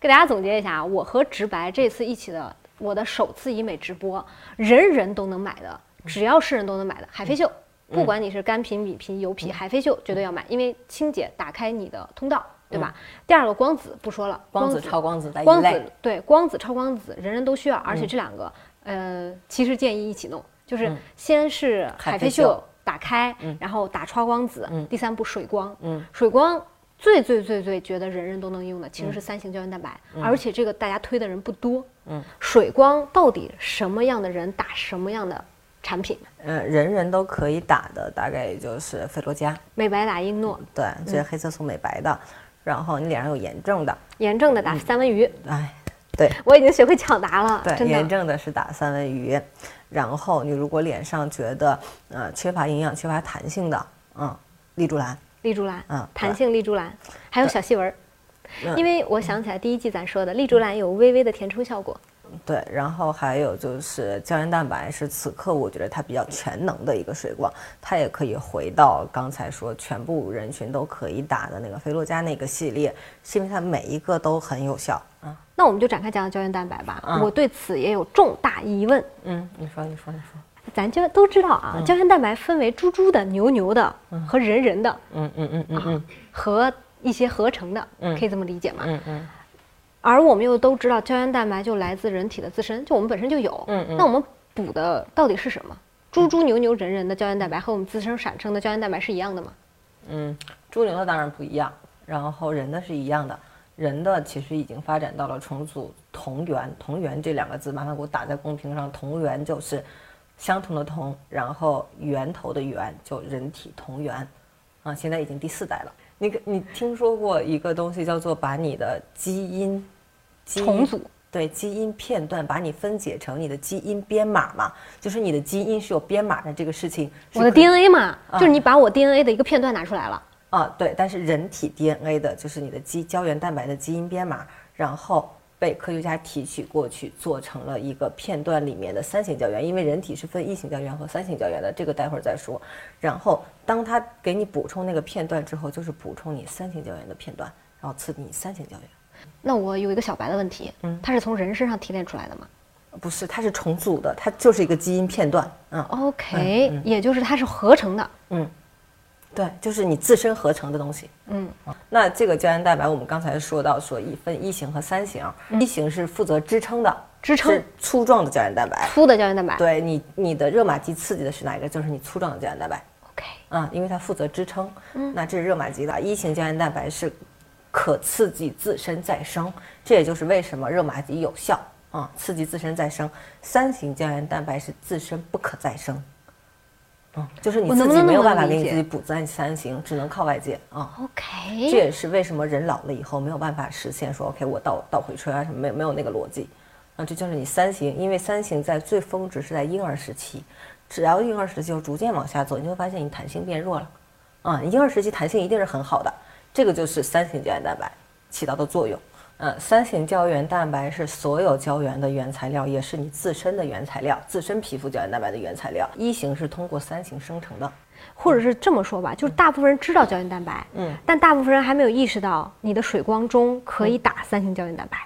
给大家总结一下啊，我和直白这次一起的我的首次医美直播，人人都能买的，只要是人都能买的海飞秀。不管你是干皮、米皮、油皮，海飞秀绝对要买，因为清洁打开你的通道，对吧？第二个光子不说了，光子、超光子在光子对光子、超光子，人人都需要，而且这两个，呃，其实建议一起弄，就是先是海飞秀打开，然后打超光子，第三步水光，水光最最最最觉得人人都能用的其实是三型胶原蛋白，而且这个大家推的人不多，水光到底什么样的人打什么样的？产品，嗯，人人都可以打的，大概也就是菲洛嘉，美白打英诺，对，这是黑色素美白的。然后你脸上有炎症的，炎症的打三文鱼。哎，对，我已经学会抢答了。对，炎症的是打三文鱼。然后你如果脸上觉得呃缺乏营养、缺乏弹性的，嗯，丽珠兰，丽珠兰，嗯，弹性丽珠兰，还有小细纹。因为我想起来第一季咱说的丽珠兰有微微的填充效果。对，然后还有就是胶原蛋白是此刻我觉得它比较全能的一个水光，它也可以回到刚才说全部人群都可以打的那个菲洛嘉那个系列，是因为它每一个都很有效啊。那我们就展开讲讲胶原蛋白吧，我对此也有重大疑问。嗯，你说，你说，你说，咱就都知道啊，胶原蛋白分为猪猪的、牛牛的和人人的，嗯嗯嗯嗯嗯，和一些合成的，嗯可以这么理解吗？嗯嗯。而我们又都知道，胶原蛋白就来自人体的自身，就我们本身就有。嗯嗯。那我们补的到底是什么？猪猪牛牛人人的胶原蛋白和我们自身产生的胶原蛋白是一样的吗？嗯，猪牛的当然不一样，然后人的是一样的。人的其实已经发展到了重组同源，同源这两个字麻烦给我打在公屏上。同源就是相同的同，然后源头的源就人体同源。啊，现在已经第四代了。你你听说过一个东西叫做把你的基因重组？对，基因片段把你分解成你的基因编码嘛？就是你的基因是有编码的这个事情。我的 DNA 嘛，就是你把我 DNA 的一个片段拿出来了。啊，对，但是人体 DNA 的就是你的基胶原蛋白的基因编码，然后。被科学家提取过去，做成了一个片段里面的三型胶原，因为人体是分一型胶原和三型胶原的，这个待会儿再说。然后，当他给你补充那个片段之后，就是补充你三型胶原的片段，然后刺激你三型胶原。那我有一个小白的问题，嗯，它是从人身上提炼出来的吗？不是，它是重组的，它就是一个基因片段。嗯，OK，也就是它是合成的。嗯。对，就是你自身合成的东西。嗯，那这个胶原蛋白，我们刚才说到说一分一型和三型，一型是负责支撑的，支撑粗壮的胶原蛋白，粗的胶原蛋白。对你，你的热玛吉刺激的是哪一个？就是你粗壮的胶原蛋白。OK，嗯，因为它负责支撑。嗯，那这是热玛吉的。一型胶原蛋白是可刺激自身再生，这也就是为什么热玛吉有效啊，刺激自身再生。三型胶原蛋白是自身不可再生。就是你自己没有办法给你自己补三三型，只能靠外界啊。OK，这也是为什么人老了以后没有办法实现说 OK 我倒倒回春啊什么没有没有那个逻辑啊。这就是你三型，因为三型在最峰值是在婴儿时期，只要婴儿时期就逐渐往下走，你就会发现你弹性变弱了啊。婴儿时期弹性一定是很好的，这个就是三型胶原蛋白起到的作用。嗯，三型胶原蛋白是所有胶原的原材料，也是你自身的原材料，自身皮肤胶原蛋白的原材料。一型是通过三型生成的，或者是这么说吧，就是大部分人知道胶原蛋白，嗯，但大部分人还没有意识到你的水光中可以打三型胶原蛋白，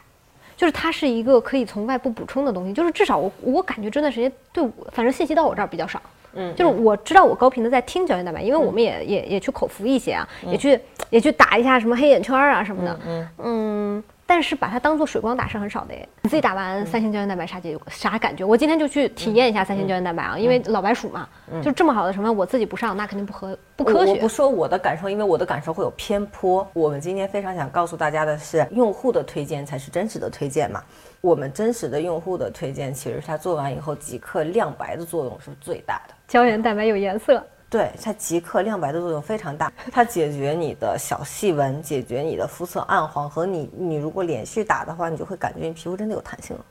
就是它是一个可以从外部补充的东西，就是至少我我感觉这段时间对我，反正信息到我这儿比较少。嗯，就是我知道我高频的在听胶原蛋白，因为我们也也也去口服一些啊，也去也去打一下什么黑眼圈啊什么的。嗯嗯，但是把它当做水光打是很少的诶。你自己打完三星胶原蛋白啥结啥感觉？我今天就去体验一下三星胶原蛋白啊，因为老白鼠嘛，就这么好的成分，我自己不上，那肯定不合不科学。我不说我的感受，因为我的感受会有偏颇。我们今天非常想告诉大家的是，用户的推荐才是真实的推荐嘛。我们真实的用户的推荐，其实它做完以后即刻亮白的作用是最大的。胶原蛋白有颜色。对它即刻亮白的作用非常大，它解决你的小细纹，解决你的肤色暗黄和你你如果连续打的话，你就会感觉你皮肤真的有弹性了。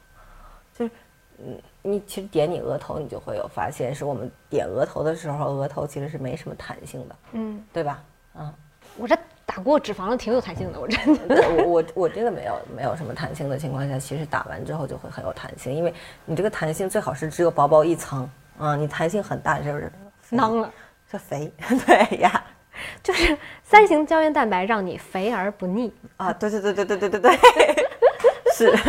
就是嗯，你其实点你额头，你就会有发现，是我们点额头的时候，额头其实是没什么弹性的，嗯，对吧？嗯，我这打过脂肪了，挺有弹性的，我真的。我我我这个没有没有什么弹性的情况下，其实打完之后就会很有弹性，因为你这个弹性最好是只有薄薄一层啊，你弹性很大就是囊了。这肥，对呀，就是三型胶原蛋白让你肥而不腻啊！对对对对对对对对，是。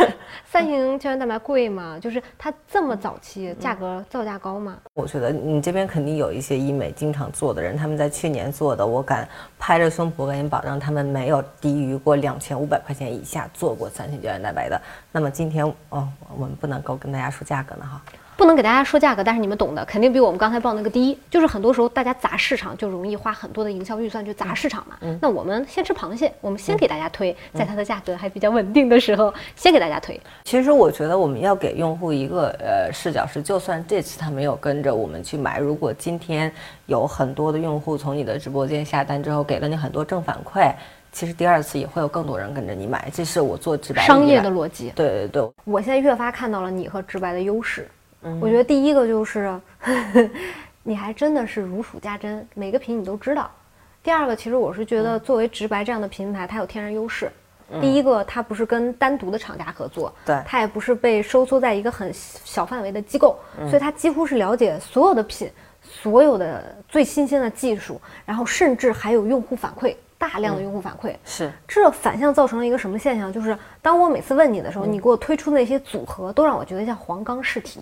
三型胶原蛋白贵吗？就是它这么早期，价格造价高吗？我觉得你这边肯定有一些医美经常做的人，他们在去年做的，我敢拍着胸脯跟你保证，他们没有低于过两千五百块钱以下做过三型胶原蛋白的。那么今天哦，我们不能够跟大家说价格呢哈。不能给大家说价格，但是你们懂的，肯定比我们刚才报那个低。就是很多时候大家砸市场就容易花很多的营销预算去砸市场嘛。那我们先吃螃蟹，我们先给大家推，在它的价格还比较稳定的时候，先给大家推。其实我觉得我们要给用户一个呃视角是，就算这次他没有跟着我们去买，如果今天有很多的用户从你的直播间下单之后，给了你很多正反馈，其实第二次也会有更多人跟着你买。这是我做直白商业的逻辑。对对对，我现在越发看到了你和直白的优势。我觉得第一个就是，你还真的是如数家珍，每个品你都知道。第二个，其实我是觉得作为直白这样的品牌，它有天然优势。第一个，它不是跟单独的厂家合作，对，它也不是被收缩在一个很小范围的机构，所以它几乎是了解所有的品，所有的最新鲜的技术，然后甚至还有用户反馈。大量的用户反馈是，这反向造成了一个什么现象？就是当我每次问你的时候，你给我推出的那些组合，都让我觉得像黄冈试题。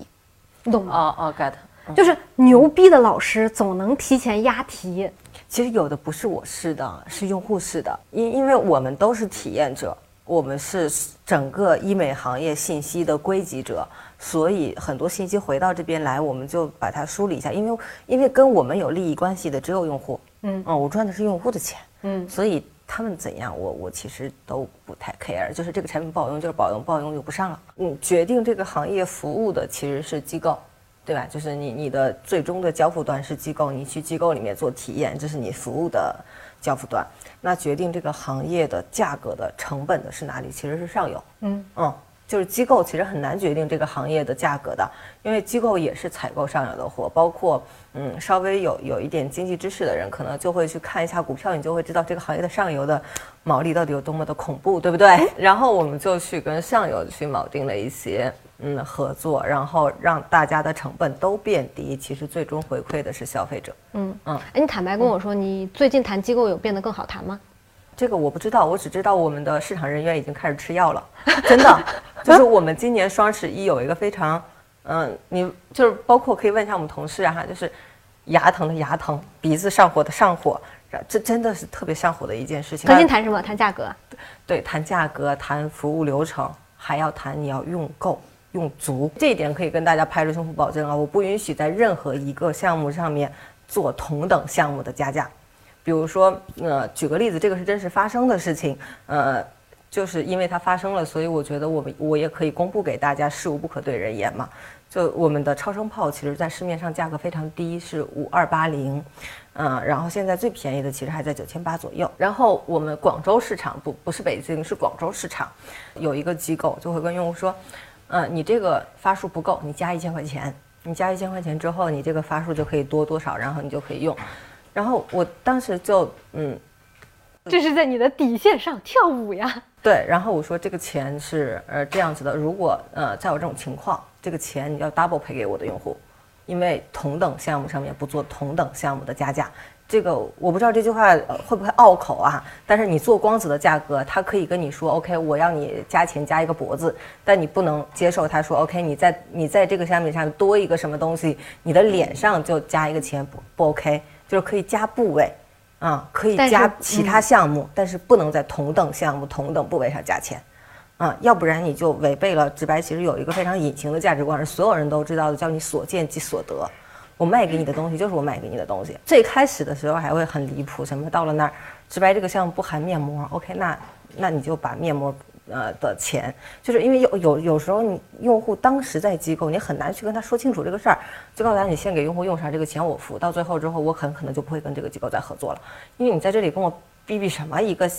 你懂吗？哦哦，get，就是牛逼的老师总能提前押题。其实有的不是我试的，是用户试的。因因为我们都是体验者，我们是整个医美行业信息的归集者，所以很多信息回到这边来，我们就把它梳理一下。因为因为跟我们有利益关系的只有用户。嗯嗯，我赚的是用户的钱。嗯，所以他们怎样，我我其实都不太 care。就是这个产品不好用，就是不好用，不好用就不上了。嗯，决定这个行业服务的其实是机构。对吧？就是你你的最终的交付端是机构，你去机构里面做体验，这是你服务的交付端。那决定这个行业的价格的成本的是哪里？其实是上游。嗯嗯，就是机构其实很难决定这个行业的价格的，因为机构也是采购上游的货。包括嗯，稍微有有一点经济知识的人，可能就会去看一下股票，你就会知道这个行业的上游的毛利到底有多么的恐怖，对不对？然后我们就去跟上游去铆定了一些。嗯，合作，然后让大家的成本都变低，其实最终回馈的是消费者。嗯嗯，哎，你坦白跟我说，你最近谈机构有变得更好谈吗？这个我不知道，我只知道我们的市场人员已经开始吃药了。真的，就是我们今年双十一有一个非常，嗯，你就是包括可以问一下我们同事啊，就是牙疼的牙疼，鼻子上火的上火，这真的是特别上火的一件事情。核心谈什么？谈价格？对，谈价格，谈服务流程，还要谈你要用够。用足这一点可以跟大家拍着胸脯保证啊！我不允许在任何一个项目上面做同等项目的加价。比如说，呃，举个例子，这个是真实发生的事情，呃，就是因为它发生了，所以我觉得我们我也可以公布给大家，事无不可对人言嘛。就我们的超声炮，其实在市面上价格非常低，是五二八零，嗯，然后现在最便宜的其实还在九千八左右。然后我们广州市场不不是北京，是广州市场，有一个机构就会跟用户说。嗯，你这个发数不够，你加一千块钱。你加一千块钱之后，你这个发数就可以多多少，然后你就可以用。然后我当时就嗯，这是在你的底线上跳舞呀。对，然后我说这个钱是呃这样子的，如果呃在我这种情况，这个钱你要 double 赔给我的用户，因为同等项目上面不做同等项目的加价。这个我不知道这句话会不会拗口啊？但是你做光子的价格，他可以跟你说 OK，我要你加钱加一个脖子，但你不能接受他说 OK，你在你在这个项目上多一个什么东西，你的脸上就加一个钱不不 OK，就是可以加部位，啊，可以加其他项目，但是不能在同等项目同等部位上加钱，啊，要不然你就违背了直白。其实有一个非常隐形的价值观，是所有人都知道的，叫你所见即所得。我卖给你的东西就是我卖给你的东西。最开始的时候还会很离谱，什么到了那儿，直白这个项目不含面膜，OK，那那你就把面膜。呃的钱，就是因为有有有时候你用户当时在机构，你很难去跟他说清楚这个事儿，就告诉他你先给用户用上，这个钱我付，到最后之后我很可能就不会跟这个机构再合作了，因为你在这里跟我逼逼什么一个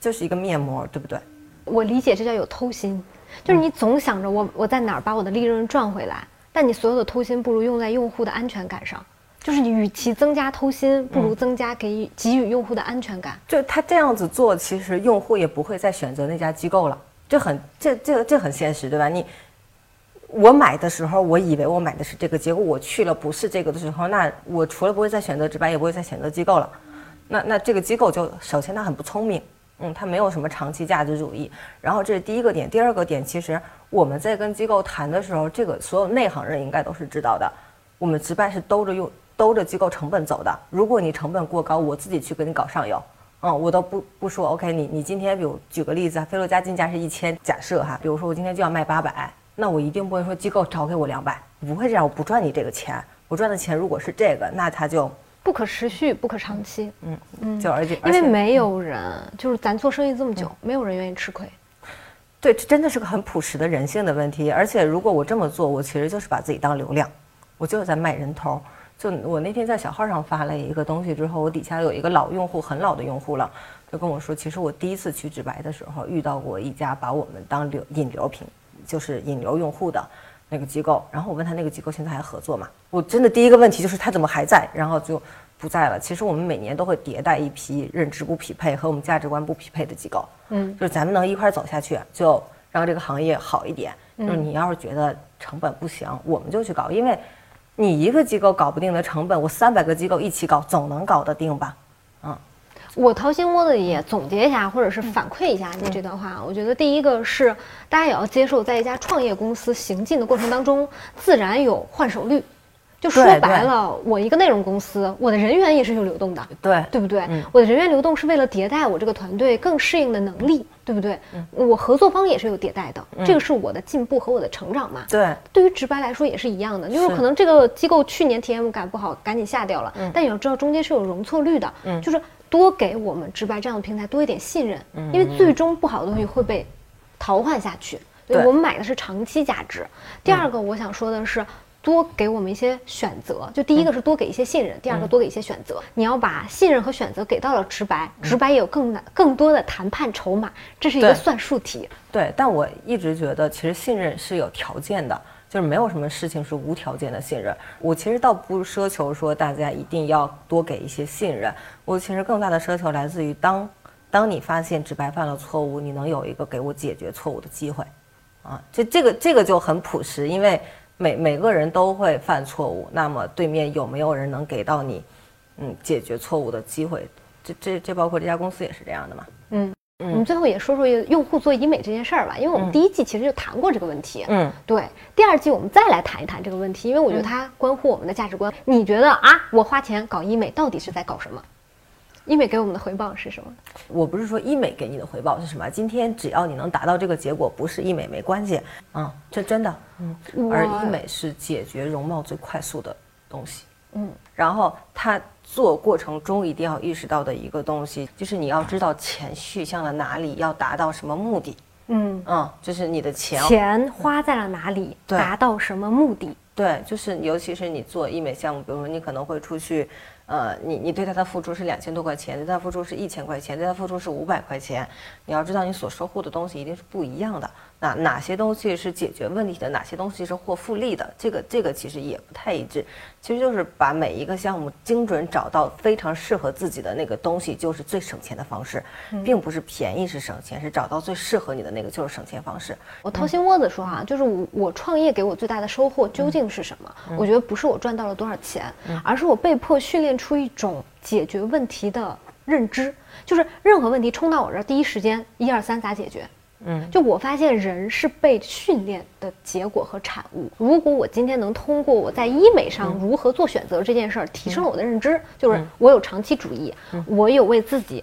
就是一个面膜，对不对？我理解这叫有偷心，就是你总想着我我在哪儿把我的利润赚回来，但你所有的偷心不如用在用户的安全感上。就是你，与其增加偷心，不如增加给予给予用户的安全感。就他这样子做，其实用户也不会再选择那家机构了。这很这这这很现实，对吧？你我买的时候，我以为我买的是这个，结果我去了不是这个的时候，那我除了不会再选择直白，也不会再选择机构了。那那这个机构就首先它很不聪明，嗯，它没有什么长期价值主义。然后这是第一个点，第二个点，其实我们在跟机构谈的时候，这个所有内行人应该都是知道的。我们直白是兜着用。兜着机构成本走的，如果你成本过高，我自己去给你搞上游，嗯，我都不不说。OK，你你今天比如举个例子，菲洛嘉进价是一千，假设哈，比如说我今天就要卖八百，那我一定不会说机构找给我两百，不会这样，我不赚你这个钱，我赚的钱如果是这个，那它就不可持续，不可长期。嗯嗯，就而且因为没有人，就是咱做生意这么久，没有人愿意吃亏。对，这真的是个很朴实的人性的问题。而且如果我这么做，我其实就是把自己当流量，我就是在卖人头。就我那天在小号上发了一个东西之后，我底下有一个老用户，很老的用户了，就跟我说，其实我第一次去直白的时候遇到过一家把我们当流引流品，就是引流用户的那个机构。然后我问他那个机构现在还合作吗？我真的第一个问题就是他怎么还在？然后就不在了。其实我们每年都会迭代一批认知不匹配和我们价值观不匹配的机构，嗯，就是咱们能一块走下去，就让这个行业好一点。就是你要是觉得成本不行，我们就去搞，因为。你一个机构搞不定的成本，我三百个机构一起搞，总能搞得定吧？嗯，我掏心窝子也总结一下，或者是反馈一下你这段话。我觉得第一个是，大家也要接受，在一家创业公司行进的过程当中，自然有换手率。就说白了，我一个内容公司，我的人员也是有流动的，对对不对？我的人员流动是为了迭代我这个团队更适应的能力，对不对？我合作方也是有迭代的，这个是我的进步和我的成长嘛？对，对于直白来说也是一样的，就是可能这个机构去年 TM 感不好，赶紧下掉了，但你要知道中间是有容错率的，就是多给我们直白这样的平台多一点信任，因为最终不好的东西会被淘换下去，对我们买的是长期价值。第二个我想说的是。多给我们一些选择，就第一个是多给一些信任，第二个多给一些选择。你要把信任和选择给到了直白，直白也有更难、更多的谈判筹码，这是一个算术题。对，但我一直觉得，其实信任是有条件的，就是没有什么事情是无条件的信任。我其实倒不奢求说大家一定要多给一些信任，我其实更大的奢求来自于当当你发现直白犯了错误，你能有一个给我解决错误的机会，啊，这这个这个就很朴实，因为。每每个人都会犯错误，那么对面有没有人能给到你，嗯，解决错误的机会？这这这包括这家公司也是这样的嘛？嗯，我们最后也说说用户做医美这件事儿吧，因为我们第一季其实就谈过这个问题。嗯，对，第二季我们再来谈一谈这个问题，因为我觉得它关乎我们的价值观。你觉得啊，我花钱搞医美到底是在搞什么？医美给我们的回报是什么？我不是说医美给你的回报是什么，今天只要你能达到这个结果，不是医美没关系嗯，这真的。嗯，而医美是解决容貌最快速的东西。嗯，然后他做过程中一定要意识到的一个东西，就是你要知道钱去向了哪里，要达到什么目的。嗯嗯，就是你的钱钱花在了哪里，达到什么目的？对，就是尤其是你做医美项目，比如说你可能会出去。呃，你你对他的付出是两千多块钱，对他付出是一千块钱，对他付出是五百块钱，你要知道你所收获的东西一定是不一样的。那哪些东西是解决问题的，哪些东西是获复利的？这个这个其实也不太一致。其实就是把每一个项目精准找到非常适合自己的那个东西，就是最省钱的方式，并不是便宜是省钱，是找到最适合你的那个就是省钱方式。我掏心窝子说哈，就是我我创业给我最大的收获究竟是什么？我觉得不是我赚到了多少钱，而是我被迫训练出一种解决问题的认知，就是任何问题冲到我这儿，第一时间一二三咋解决？嗯，就我发现人是被训练的结果和产物。如果我今天能通过我在医美上如何做选择这件事儿，提升了我的认知，就是我有长期主义，我有为自己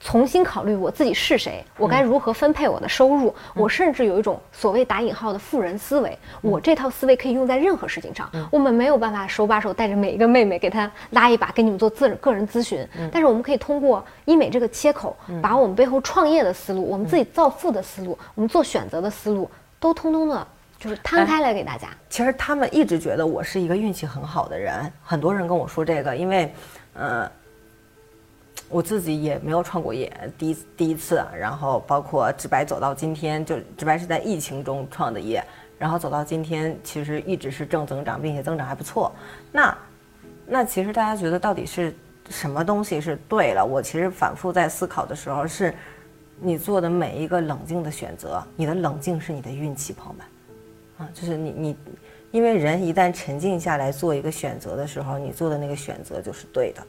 重新考虑我自己是谁，我该如何分配我的收入。我甚至有一种所谓打引号的富人思维，我这套思维可以用在任何事情上。我们没有办法手把手带着每一个妹妹给她拉一把，给你们做自个人咨询。但是我们可以通过医美这个切口，把我们背后创业的思路、我们自己造富的思路、我们做选择的思路，都通通的，就是摊开来给大家。其实他们一直觉得我是一个运气很好的人，很多人跟我说这个，因为，呃。我自己也没有创过业，第一第一次，然后包括直白走到今天，就直白是在疫情中创的业，然后走到今天，其实一直是正增长，并且增长还不错。那，那其实大家觉得到底是什么东西是对了？我其实反复在思考的时候，是你做的每一个冷静的选择，你的冷静是你的运气，朋友们，啊，就是你你，因为人一旦沉静下来做一个选择的时候，你做的那个选择就是对的。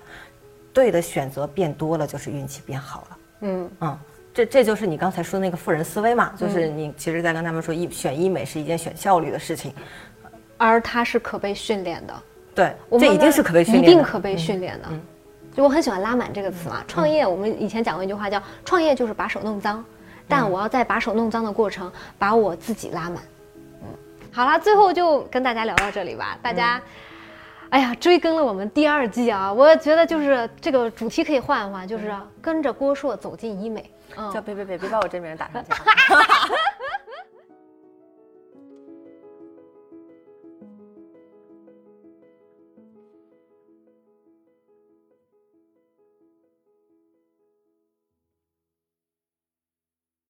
对的选择变多了，就是运气变好了。嗯嗯，这这就是你刚才说的那个富人思维嘛，就是你其实在跟他们说，医选医美是一件选效率的事情，而它是可被训练的。对，这一定是可被训练，一定可被训练的。嗯就我很喜欢“拉满”这个词嘛，创业我们以前讲过一句话叫“创业就是把手弄脏”，但我要在把手弄脏的过程把我自己拉满。嗯，好了，最后就跟大家聊到这里吧，大家。哎呀，追更了我们第二季啊！我觉得就是这个主题可以换一换，就是跟着郭硕走进医美。叫别别别别把我这名打上去。